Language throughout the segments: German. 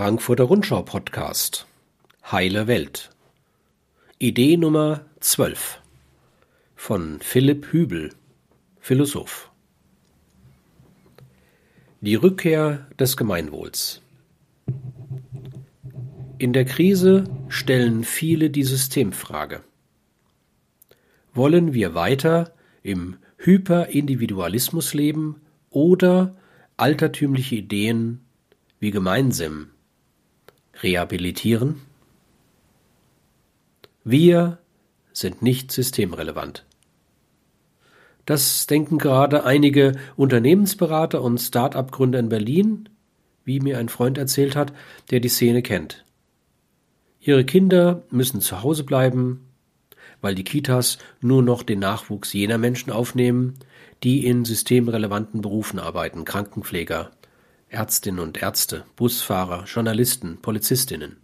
Frankfurter Rundschau Podcast. Heile Welt. Idee Nummer 12 von Philipp Hübel Philosoph. Die Rückkehr des Gemeinwohls. In der Krise stellen viele die Systemfrage. Wollen wir weiter im Hyperindividualismus leben oder altertümliche Ideen wie Gemeinsinn rehabilitieren? Wir sind nicht systemrelevant. Das denken gerade einige Unternehmensberater und Start-up-Gründer in Berlin, wie mir ein Freund erzählt hat, der die Szene kennt. Ihre Kinder müssen zu Hause bleiben, weil die Kitas nur noch den Nachwuchs jener Menschen aufnehmen, die in systemrelevanten Berufen arbeiten, Krankenpfleger, Ärztinnen und Ärzte, Busfahrer, Journalisten, Polizistinnen.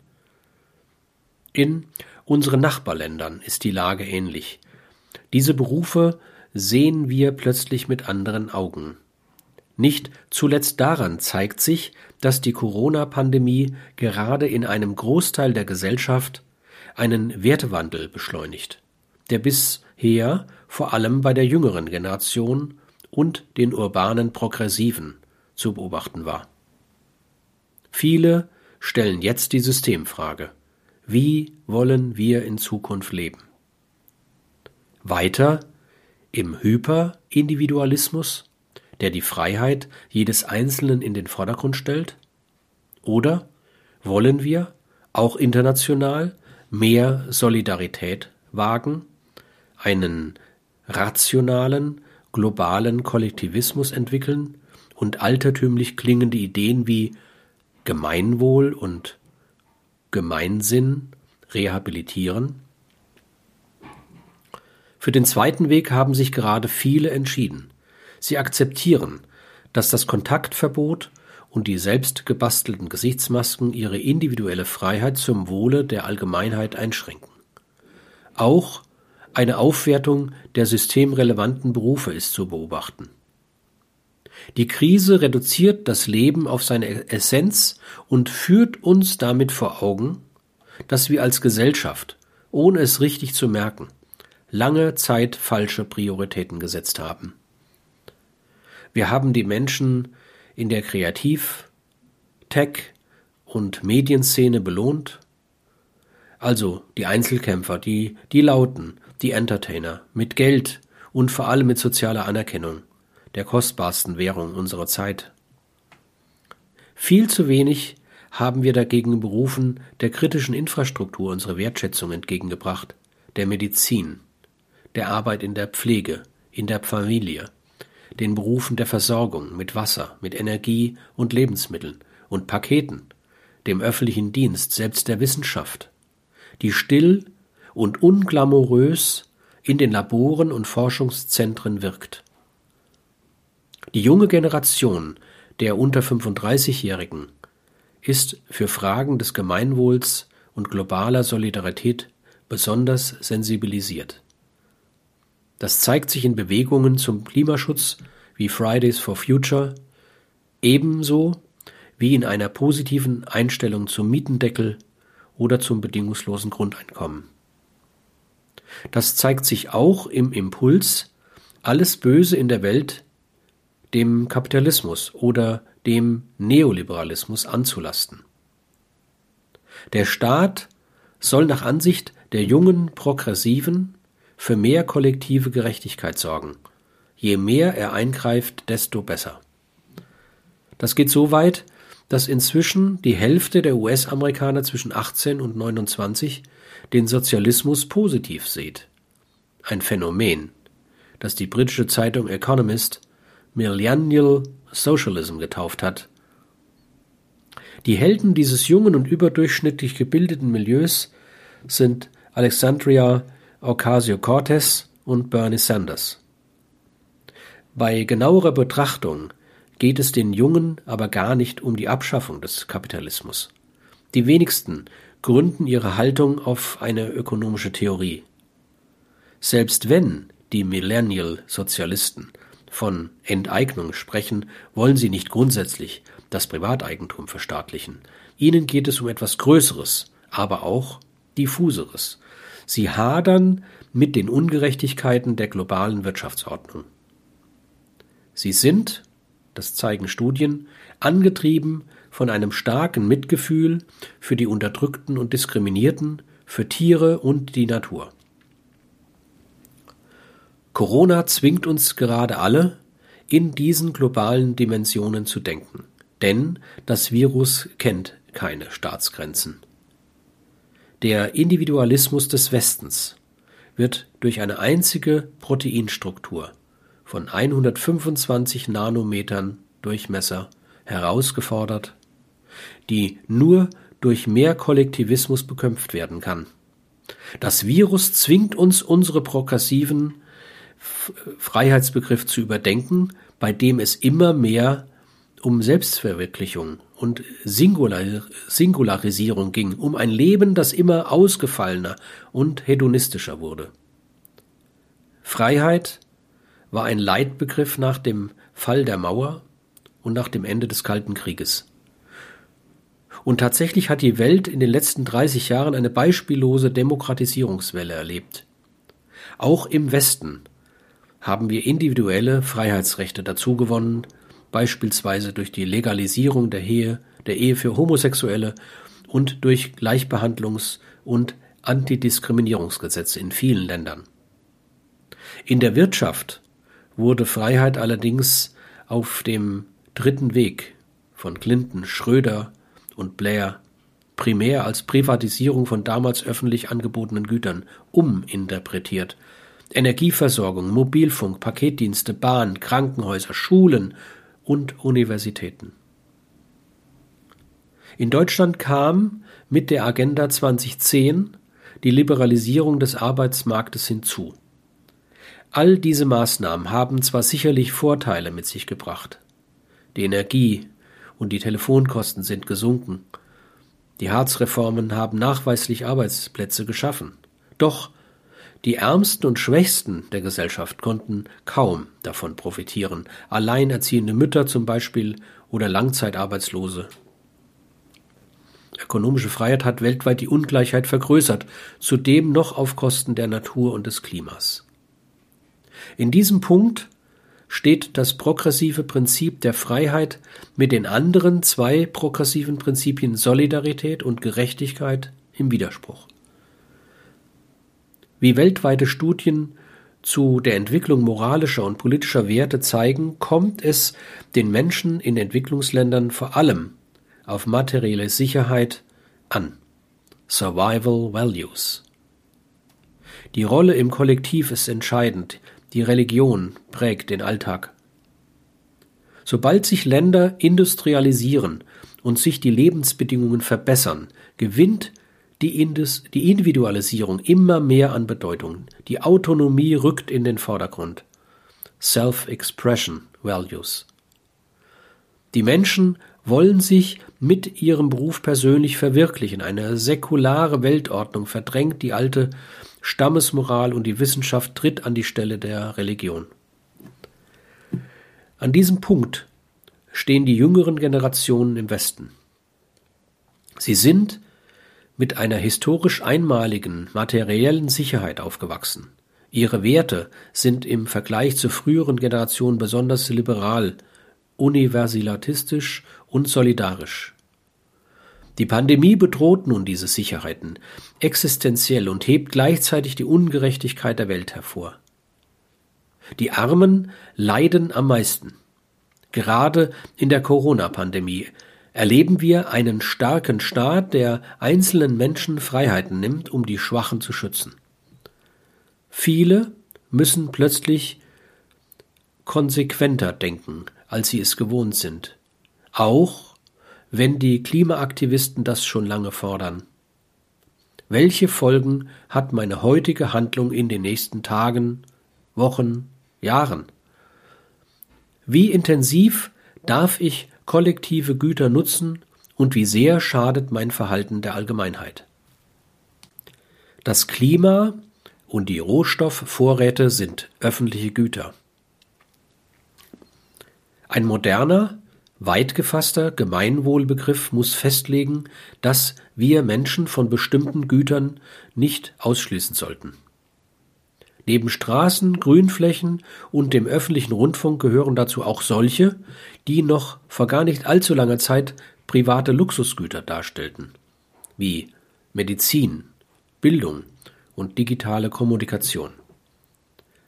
In unseren Nachbarländern ist die Lage ähnlich. Diese Berufe sehen wir plötzlich mit anderen Augen. Nicht zuletzt daran zeigt sich, dass die Corona-Pandemie gerade in einem Großteil der Gesellschaft einen Wertewandel beschleunigt, der bisher vor allem bei der jüngeren Generation und den urbanen Progressiven zu beobachten war. Viele stellen jetzt die Systemfrage. Wie wollen wir in Zukunft leben? Weiter im Hyperindividualismus, der die Freiheit jedes Einzelnen in den Vordergrund stellt? Oder wollen wir, auch international, mehr Solidarität wagen, einen rationalen, globalen Kollektivismus entwickeln und altertümlich klingende Ideen wie Gemeinwohl und Gemeinsinn rehabilitieren? Für den zweiten Weg haben sich gerade viele entschieden. Sie akzeptieren, dass das Kontaktverbot und die selbst gebastelten Gesichtsmasken ihre individuelle Freiheit zum Wohle der Allgemeinheit einschränken. Auch eine Aufwertung der systemrelevanten Berufe ist zu beobachten. Die Krise reduziert das Leben auf seine Essenz und führt uns damit vor Augen, dass wir als Gesellschaft, ohne es richtig zu merken, lange Zeit falsche Prioritäten gesetzt haben. Wir haben die Menschen in der Kreativ-, Tech- und Medienszene belohnt, also die Einzelkämpfer, die, die Lauten, die Entertainer, mit Geld und vor allem mit sozialer Anerkennung der kostbarsten Währung unserer Zeit. Viel zu wenig haben wir dagegen Berufen der kritischen Infrastruktur unsere Wertschätzung entgegengebracht, der Medizin, der Arbeit in der Pflege, in der Familie, den Berufen der Versorgung mit Wasser, mit Energie und Lebensmitteln und Paketen, dem öffentlichen Dienst, selbst der Wissenschaft, die still und unglamourös in den Laboren und Forschungszentren wirkt. Die junge Generation der unter 35-Jährigen ist für Fragen des Gemeinwohls und globaler Solidarität besonders sensibilisiert. Das zeigt sich in Bewegungen zum Klimaschutz wie Fridays for Future, ebenso wie in einer positiven Einstellung zum Mietendeckel oder zum bedingungslosen Grundeinkommen. Das zeigt sich auch im Impuls, alles Böse in der Welt dem Kapitalismus oder dem Neoliberalismus anzulasten. Der Staat soll nach Ansicht der jungen Progressiven für mehr kollektive Gerechtigkeit sorgen. Je mehr er eingreift, desto besser. Das geht so weit, dass inzwischen die Hälfte der US-Amerikaner zwischen 18 und 29 den Sozialismus positiv sieht. Ein Phänomen, das die britische Zeitung Economist Millennial Socialism getauft hat. Die Helden dieses jungen und überdurchschnittlich gebildeten Milieus sind Alexandria Ocasio-Cortez und Bernie Sanders. Bei genauerer Betrachtung geht es den Jungen aber gar nicht um die Abschaffung des Kapitalismus. Die wenigsten gründen ihre Haltung auf eine ökonomische Theorie. Selbst wenn die Millennial-Sozialisten von Enteignung sprechen, wollen sie nicht grundsätzlich das Privateigentum verstaatlichen. Ihnen geht es um etwas Größeres, aber auch diffuseres. Sie hadern mit den Ungerechtigkeiten der globalen Wirtschaftsordnung. Sie sind, das zeigen Studien, angetrieben von einem starken Mitgefühl für die Unterdrückten und Diskriminierten, für Tiere und die Natur. Corona zwingt uns gerade alle, in diesen globalen Dimensionen zu denken, denn das Virus kennt keine Staatsgrenzen. Der Individualismus des Westens wird durch eine einzige Proteinstruktur von 125 Nanometern Durchmesser herausgefordert, die nur durch mehr Kollektivismus bekämpft werden kann. Das Virus zwingt uns, unsere progressiven Freiheitsbegriff zu überdenken, bei dem es immer mehr um Selbstverwirklichung und Singular Singularisierung ging, um ein Leben, das immer ausgefallener und hedonistischer wurde. Freiheit war ein Leitbegriff nach dem Fall der Mauer und nach dem Ende des Kalten Krieges. Und tatsächlich hat die Welt in den letzten 30 Jahren eine beispiellose Demokratisierungswelle erlebt. Auch im Westen haben wir individuelle Freiheitsrechte dazugewonnen, beispielsweise durch die Legalisierung der Ehe, der Ehe für Homosexuelle und durch Gleichbehandlungs- und Antidiskriminierungsgesetze in vielen Ländern. In der Wirtschaft wurde Freiheit allerdings auf dem dritten Weg von Clinton, Schröder und Blair primär als Privatisierung von damals öffentlich angebotenen Gütern uminterpretiert Energieversorgung, Mobilfunk, Paketdienste, Bahn, Krankenhäuser, Schulen und Universitäten. In Deutschland kam mit der Agenda 2010 die Liberalisierung des Arbeitsmarktes hinzu. All diese Maßnahmen haben zwar sicherlich Vorteile mit sich gebracht. Die Energie und die Telefonkosten sind gesunken. Die Harzreformen haben nachweislich Arbeitsplätze geschaffen. Doch die Ärmsten und Schwächsten der Gesellschaft konnten kaum davon profitieren, alleinerziehende Mütter zum Beispiel oder Langzeitarbeitslose. Ökonomische Freiheit hat weltweit die Ungleichheit vergrößert, zudem noch auf Kosten der Natur und des Klimas. In diesem Punkt steht das progressive Prinzip der Freiheit mit den anderen zwei progressiven Prinzipien Solidarität und Gerechtigkeit im Widerspruch. Wie weltweite Studien zu der Entwicklung moralischer und politischer Werte zeigen, kommt es den Menschen in Entwicklungsländern vor allem auf materielle Sicherheit an. Survival Values. Die Rolle im Kollektiv ist entscheidend, die Religion prägt den Alltag. Sobald sich Länder industrialisieren und sich die Lebensbedingungen verbessern, gewinnt die, Indus, die Individualisierung immer mehr an Bedeutung. Die Autonomie rückt in den Vordergrund. Self-Expression Values. Die Menschen wollen sich mit ihrem Beruf persönlich verwirklichen. Eine säkulare Weltordnung verdrängt die alte Stammesmoral und die Wissenschaft tritt an die Stelle der Religion. An diesem Punkt stehen die jüngeren Generationen im Westen. Sie sind mit einer historisch einmaligen materiellen Sicherheit aufgewachsen. Ihre Werte sind im Vergleich zu früheren Generationen besonders liberal, universalistisch und solidarisch. Die Pandemie bedroht nun diese Sicherheiten existenziell und hebt gleichzeitig die Ungerechtigkeit der Welt hervor. Die Armen leiden am meisten. Gerade in der Corona-Pandemie erleben wir einen starken Staat, der einzelnen Menschen Freiheiten nimmt, um die Schwachen zu schützen. Viele müssen plötzlich konsequenter denken, als sie es gewohnt sind, auch wenn die Klimaaktivisten das schon lange fordern. Welche Folgen hat meine heutige Handlung in den nächsten Tagen, Wochen, Jahren? Wie intensiv darf ich kollektive Güter nutzen und wie sehr schadet mein Verhalten der Allgemeinheit. Das Klima und die Rohstoffvorräte sind öffentliche Güter. Ein moderner, weit gefasster Gemeinwohlbegriff muss festlegen, dass wir Menschen von bestimmten Gütern nicht ausschließen sollten. Neben Straßen, Grünflächen und dem öffentlichen Rundfunk gehören dazu auch solche, die noch vor gar nicht allzu langer Zeit private Luxusgüter darstellten, wie Medizin, Bildung und digitale Kommunikation.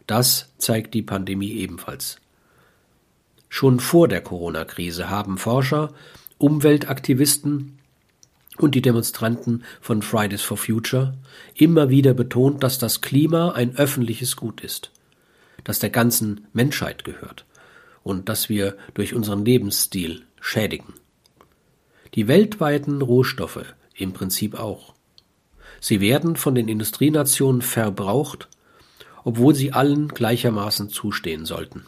Das zeigt die Pandemie ebenfalls. Schon vor der Corona-Krise haben Forscher, Umweltaktivisten und die Demonstranten von Fridays for Future immer wieder betont, dass das Klima ein öffentliches Gut ist, das der ganzen Menschheit gehört und das wir durch unseren Lebensstil schädigen. Die weltweiten Rohstoffe im Prinzip auch. Sie werden von den Industrienationen verbraucht, obwohl sie allen gleichermaßen zustehen sollten.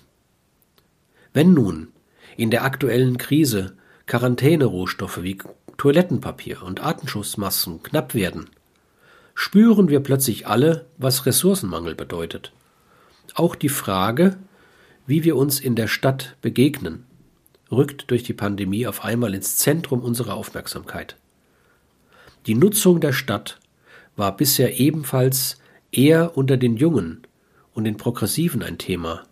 Wenn nun in der aktuellen Krise Quarantänerohstoffe wie Toilettenpapier und Atemschutzmasken knapp werden, spüren wir plötzlich alle, was Ressourcenmangel bedeutet. Auch die Frage, wie wir uns in der Stadt begegnen, rückt durch die Pandemie auf einmal ins Zentrum unserer Aufmerksamkeit. Die Nutzung der Stadt war bisher ebenfalls eher unter den Jungen und den Progressiven ein Thema.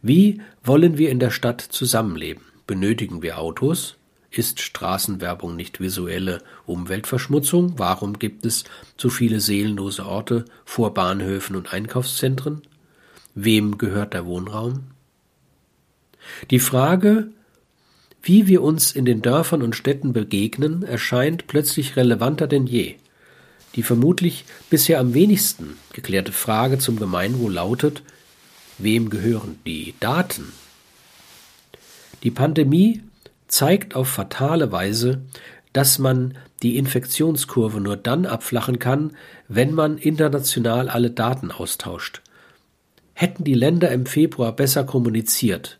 Wie wollen wir in der Stadt zusammenleben? Benötigen wir Autos? Ist Straßenwerbung nicht visuelle Umweltverschmutzung? Warum gibt es zu viele seelenlose Orte vor Bahnhöfen und Einkaufszentren? Wem gehört der Wohnraum? Die Frage, wie wir uns in den Dörfern und Städten begegnen, erscheint plötzlich relevanter denn je. Die vermutlich bisher am wenigsten geklärte Frage zum Gemeinwohl lautet, wem gehören die Daten? Die Pandemie zeigt auf fatale Weise, dass man die Infektionskurve nur dann abflachen kann, wenn man international alle Daten austauscht. Hätten die Länder im Februar besser kommuniziert,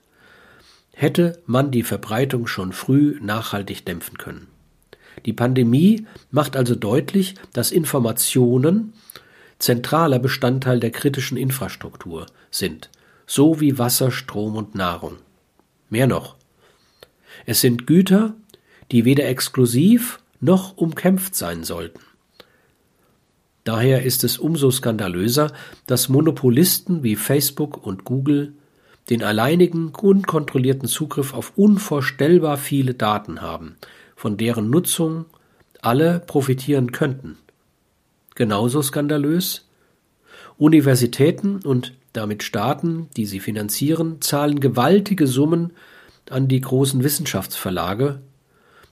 hätte man die Verbreitung schon früh nachhaltig dämpfen können. Die Pandemie macht also deutlich, dass Informationen zentraler Bestandteil der kritischen Infrastruktur sind, so wie Wasser, Strom und Nahrung. Mehr noch. Es sind Güter, die weder exklusiv noch umkämpft sein sollten. Daher ist es umso skandalöser, dass Monopolisten wie Facebook und Google den alleinigen, unkontrollierten Zugriff auf unvorstellbar viele Daten haben, von deren Nutzung alle profitieren könnten. Genauso skandalös Universitäten und damit Staaten, die sie finanzieren, zahlen gewaltige Summen an die großen Wissenschaftsverlage,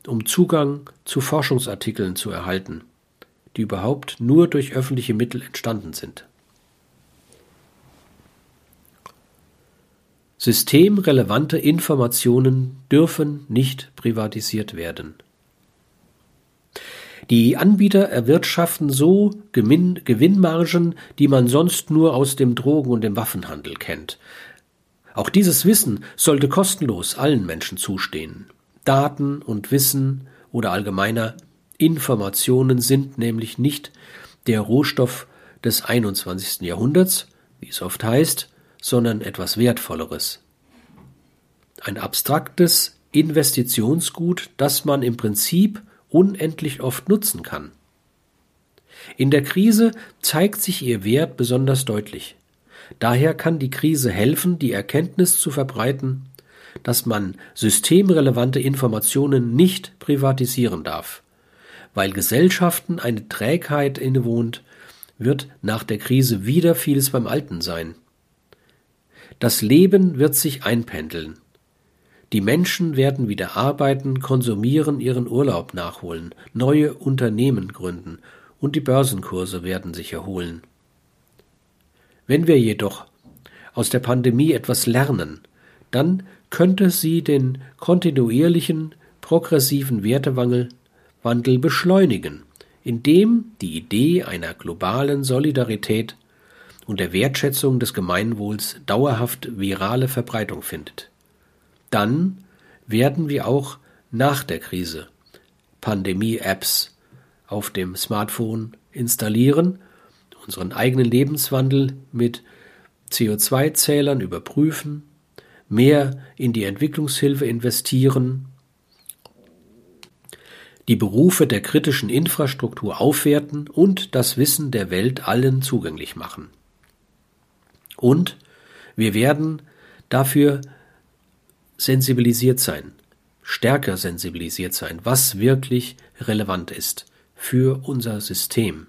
um Zugang zu Forschungsartikeln zu erhalten, die überhaupt nur durch öffentliche Mittel entstanden sind. Systemrelevante Informationen dürfen nicht privatisiert werden. Die Anbieter erwirtschaften so Gewinn Gewinnmargen, die man sonst nur aus dem Drogen- und dem Waffenhandel kennt. Auch dieses Wissen sollte kostenlos allen Menschen zustehen. Daten und Wissen oder allgemeiner Informationen sind nämlich nicht der Rohstoff des 21. Jahrhunderts, wie es oft heißt, sondern etwas Wertvolleres. Ein abstraktes Investitionsgut, das man im Prinzip unendlich oft nutzen kann. In der Krise zeigt sich ihr Wert besonders deutlich. Daher kann die Krise helfen, die Erkenntnis zu verbreiten, dass man systemrelevante Informationen nicht privatisieren darf. Weil Gesellschaften eine Trägheit innewohnt, wird nach der Krise wieder vieles beim Alten sein. Das Leben wird sich einpendeln. Die Menschen werden wieder arbeiten, konsumieren, ihren Urlaub nachholen, neue Unternehmen gründen und die Börsenkurse werden sich erholen. Wenn wir jedoch aus der Pandemie etwas lernen, dann könnte sie den kontinuierlichen progressiven Wertewandel beschleunigen, indem die Idee einer globalen Solidarität und der Wertschätzung des Gemeinwohls dauerhaft virale Verbreitung findet. Dann werden wir auch nach der Krise Pandemie-Apps auf dem Smartphone installieren, unseren eigenen Lebenswandel mit CO2-Zählern überprüfen, mehr in die Entwicklungshilfe investieren, die Berufe der kritischen Infrastruktur aufwerten und das Wissen der Welt allen zugänglich machen. Und wir werden dafür sensibilisiert sein, stärker sensibilisiert sein, was wirklich relevant ist für unser System